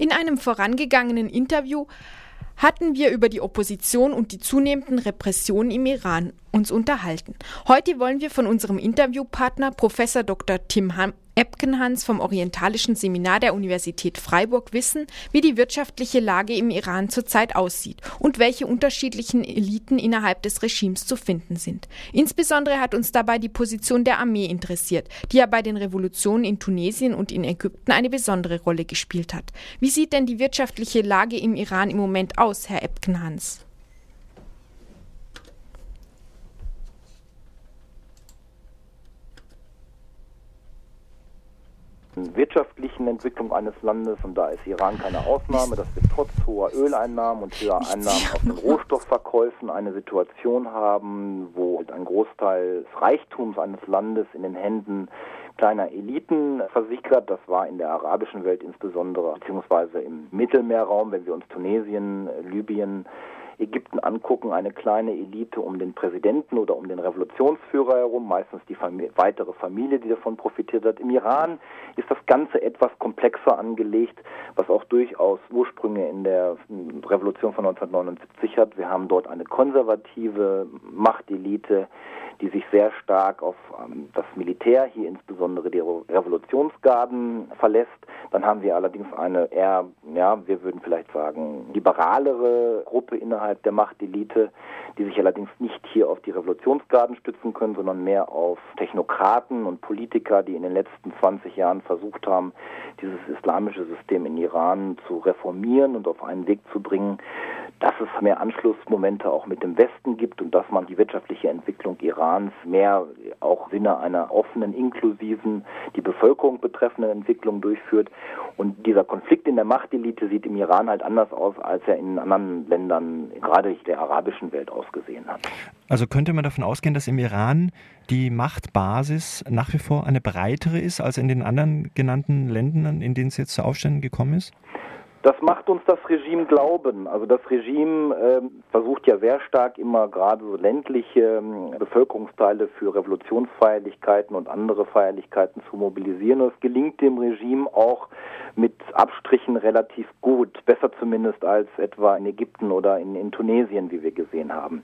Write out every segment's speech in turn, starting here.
In einem vorangegangenen Interview hatten wir über die Opposition und die zunehmenden Repressionen im Iran uns unterhalten. Heute wollen wir von unserem Interviewpartner Professor Dr. Tim Epkenhans vom Orientalischen Seminar der Universität Freiburg wissen, wie die wirtschaftliche Lage im Iran zurzeit aussieht und welche unterschiedlichen Eliten innerhalb des Regimes zu finden sind. Insbesondere hat uns dabei die Position der Armee interessiert, die ja bei den Revolutionen in Tunesien und in Ägypten eine besondere Rolle gespielt hat. Wie sieht denn die wirtschaftliche Lage im Iran im Moment aus, Herr Epkenhans? Wirtschaftlichen Entwicklung eines Landes. Und da ist Iran keine Ausnahme, dass wir trotz hoher Öleinnahmen und höherer Einnahmen aus den Rohstoffverkäufen eine Situation haben, wo ein Großteil des Reichtums eines Landes in den Händen kleiner Eliten versickert. Das war in der arabischen Welt insbesondere, beziehungsweise im Mittelmeerraum, wenn wir uns Tunesien, Libyen, Ägypten angucken, eine kleine Elite um den Präsidenten oder um den Revolutionsführer herum, meistens die Familie, weitere Familie, die davon profitiert hat. Im Iran ist das Ganze etwas komplexer angelegt, was auch durchaus Ursprünge in der Revolution von 1979 hat. Wir haben dort eine konservative Machtelite, die sich sehr stark auf ähm, das Militär, hier insbesondere die Revolutionsgarden, verlässt. Dann haben wir allerdings eine eher, ja, wir würden vielleicht sagen, liberalere Gruppe innerhalb der Machtelite, die sich allerdings nicht hier auf die Revolutionsgarden stützen können, sondern mehr auf Technokraten und Politiker, die in den letzten 20 Jahren versucht haben, dieses islamische System in Iran zu reformieren und auf einen Weg zu bringen, dass es mehr Anschlussmomente auch mit dem Westen gibt und dass man die wirtschaftliche Entwicklung Irans mehr auch Sinne einer offenen, inklusiven, die Bevölkerung betreffenden Entwicklung durchführt. Und dieser Konflikt in der Machtelite sieht im Iran halt anders aus, als er in anderen Ländern, gerade der arabischen Welt, ausgesehen hat. Also könnte man davon ausgehen, dass im Iran die Machtbasis nach wie vor eine breitere ist als in den anderen genannten Ländern, in denen es jetzt zu Aufständen gekommen ist? Das macht uns das Regime glauben. Also das Regime äh, versucht ja sehr stark immer gerade so ländliche äh, Bevölkerungsteile für Revolutionsfeierlichkeiten und andere Feierlichkeiten zu mobilisieren. Und es gelingt dem Regime auch mit Abstrichen relativ gut, besser zumindest als etwa in Ägypten oder in, in Tunesien, wie wir gesehen haben.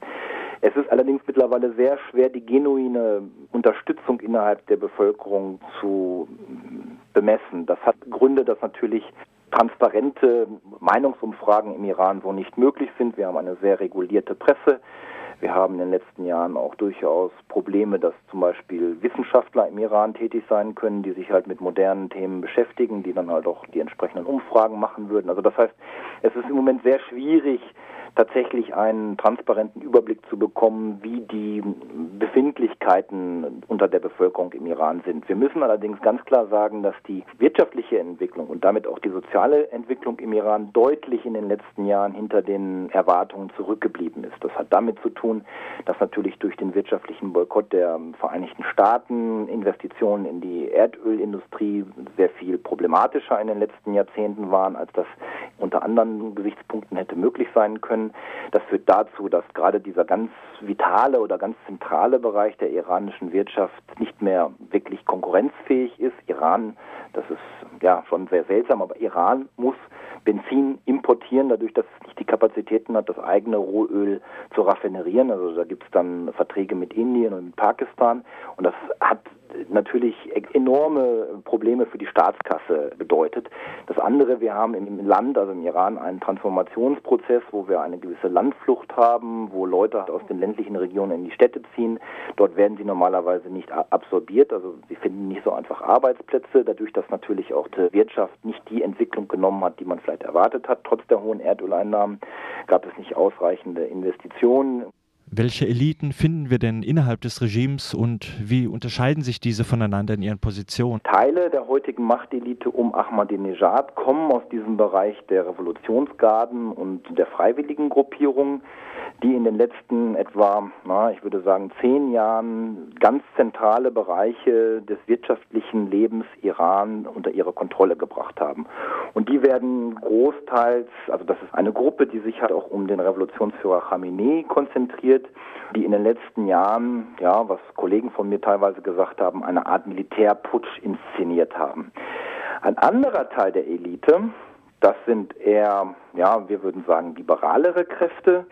Es ist allerdings mittlerweile sehr schwer, die genuine Unterstützung innerhalb der Bevölkerung zu bemessen. Das hat Gründe, dass natürlich transparente Meinungsumfragen im Iran so nicht möglich sind. Wir haben eine sehr regulierte Presse. Wir haben in den letzten Jahren auch durchaus Probleme, dass zum Beispiel Wissenschaftler im Iran tätig sein können, die sich halt mit modernen Themen beschäftigen, die dann halt auch die entsprechenden Umfragen machen würden. Also das heißt, es ist im Moment sehr schwierig, tatsächlich einen transparenten Überblick zu bekommen, wie die Befindlichkeiten unter der Bevölkerung im Iran sind. Wir müssen allerdings ganz klar sagen, dass die wirtschaftliche Entwicklung und damit auch die soziale Entwicklung im Iran deutlich in den letzten Jahren hinter den Erwartungen zurückgeblieben ist. Das hat damit zu tun, dass natürlich durch den wirtschaftlichen Boykott der Vereinigten Staaten Investitionen in die Erdölindustrie sehr viel problematischer in den letzten Jahrzehnten waren, als das unter anderen Gesichtspunkten hätte möglich sein können. Das führt dazu, dass gerade dieser ganz vitale oder ganz zentrale Bereich der iranischen Wirtschaft nicht mehr wirklich konkurrenzfähig ist. Iran, das ist ja schon sehr seltsam, aber Iran muss Benzin importieren, dadurch, dass es nicht die Kapazitäten hat, das eigene Rohöl zu raffinerieren. Also da gibt es dann Verträge mit Indien und mit Pakistan. Und das hat natürlich enorme Probleme für die Staatskasse bedeutet. Das andere, wir haben im Land, also im Iran, einen Transformationsprozess, wo wir eine gewisse Landflucht haben, wo Leute aus den ländlichen Regionen in die Städte ziehen. Dort werden sie normalerweise nicht absorbiert, also sie finden nicht so einfach Arbeitsplätze, dadurch, dass natürlich auch die Wirtschaft nicht die Entwicklung genommen hat, die man vielleicht erwartet hat. Trotz der hohen Erdöleinnahmen gab es nicht ausreichende Investitionen. Welche Eliten finden wir denn innerhalb des Regimes und wie unterscheiden sich diese voneinander in ihren Positionen? Teile der heutigen Machtelite um Ahmadinejad kommen aus diesem Bereich der Revolutionsgarden und der freiwilligen Gruppierungen die in den letzten etwa, na, ich würde sagen, zehn Jahren ganz zentrale Bereiche des wirtschaftlichen Lebens Iran unter ihre Kontrolle gebracht haben. Und die werden großteils, also das ist eine Gruppe, die sich halt auch um den Revolutionsführer Khamenei konzentriert, die in den letzten Jahren, ja, was Kollegen von mir teilweise gesagt haben, eine Art Militärputsch inszeniert haben. Ein anderer Teil der Elite, Das sind eher, ja, wir würden sagen, liberalere Kräfte.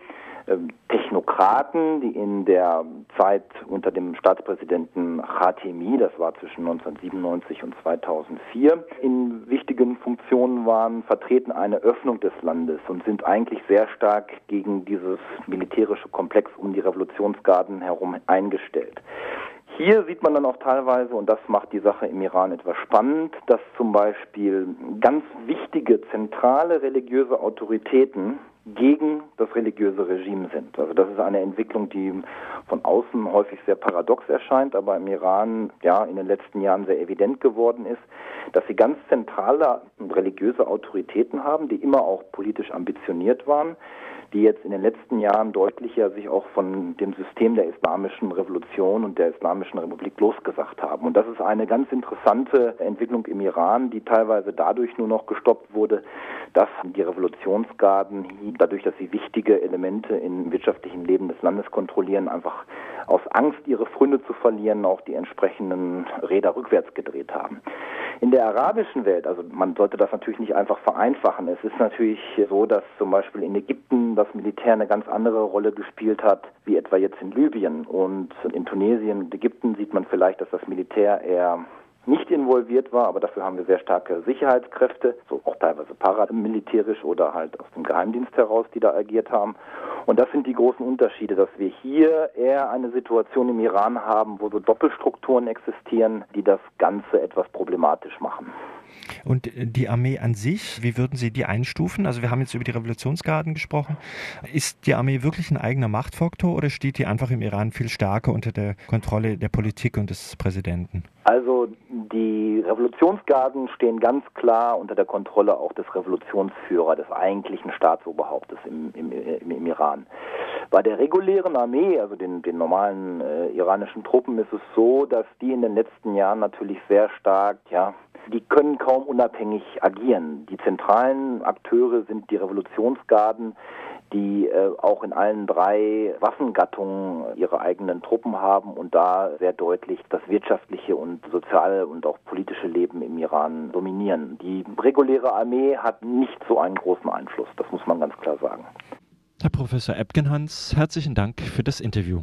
Ähm, Technokraten, die in der Zeit unter dem Staatspräsidenten Khatemi, das war zwischen 1997 und 2004, in wichtigen Funktionen waren, vertreten eine Öffnung des Landes und sind eigentlich sehr stark gegen dieses militärische Komplex um die Revolutionsgarden herum eingestellt. Hier sieht man dann auch teilweise, und das macht die Sache im Iran etwas spannend, dass zum Beispiel ganz wichtige zentrale religiöse Autoritäten gegen das religiöse Regime sind. Also das ist eine Entwicklung, die von außen häufig sehr paradox erscheint, aber im Iran ja in den letzten Jahren sehr evident geworden ist, dass sie ganz zentrale religiöse Autoritäten haben, die immer auch politisch ambitioniert waren, die jetzt in den letzten Jahren deutlicher sich auch von dem System der islamischen Revolution und der islamischen Republik losgesagt haben. Und das ist eine ganz interessante Entwicklung im Iran, die teilweise dadurch nur noch gestoppt wurde, dass die Revolutionsgarden, dadurch, dass sie wichtige Elemente im wirtschaftlichen Leben des Landes kontrollieren, einfach aus Angst, ihre Freunde zu verlieren, auch die entsprechenden Räder rückwärts gedreht haben. In der arabischen Welt, also man sollte das natürlich nicht einfach vereinfachen. Es ist natürlich so, dass zum Beispiel in Ägypten das Militär eine ganz andere Rolle gespielt hat, wie etwa jetzt in Libyen. Und in Tunesien und Ägypten sieht man vielleicht, dass das Militär eher nicht involviert war, aber dafür haben wir sehr starke Sicherheitskräfte, so auch teilweise paramilitärisch oder halt aus dem Geheimdienst heraus, die da agiert haben. Und das sind die großen Unterschiede, dass wir hier eher eine Situation im Iran haben, wo so Doppelstrukturen existieren, die das Ganze etwas problematisch machen. Und die Armee an sich, wie würden Sie die einstufen? Also wir haben jetzt über die Revolutionsgarden gesprochen. Ist die Armee wirklich ein eigener Machtfaktor oder steht die einfach im Iran viel stärker unter der Kontrolle der Politik und des Präsidenten? Also die Revolutionsgarden stehen ganz klar unter der Kontrolle auch des Revolutionsführers, des eigentlichen Staatsoberhauptes im, im, im, im Iran. Bei der regulären Armee, also den, den normalen äh, iranischen Truppen, ist es so, dass die in den letzten Jahren natürlich sehr stark, ja, die können kaum unabhängig agieren. Die zentralen Akteure sind die Revolutionsgarden, die äh, auch in allen drei Waffengattungen ihre eigenen Truppen haben und da sehr deutlich das wirtschaftliche und soziale und auch politische Leben im Iran dominieren. Die reguläre Armee hat nicht so einen großen Einfluss, das muss man ganz klar sagen. Herr Professor Ebgenhans, herzlichen Dank für das Interview.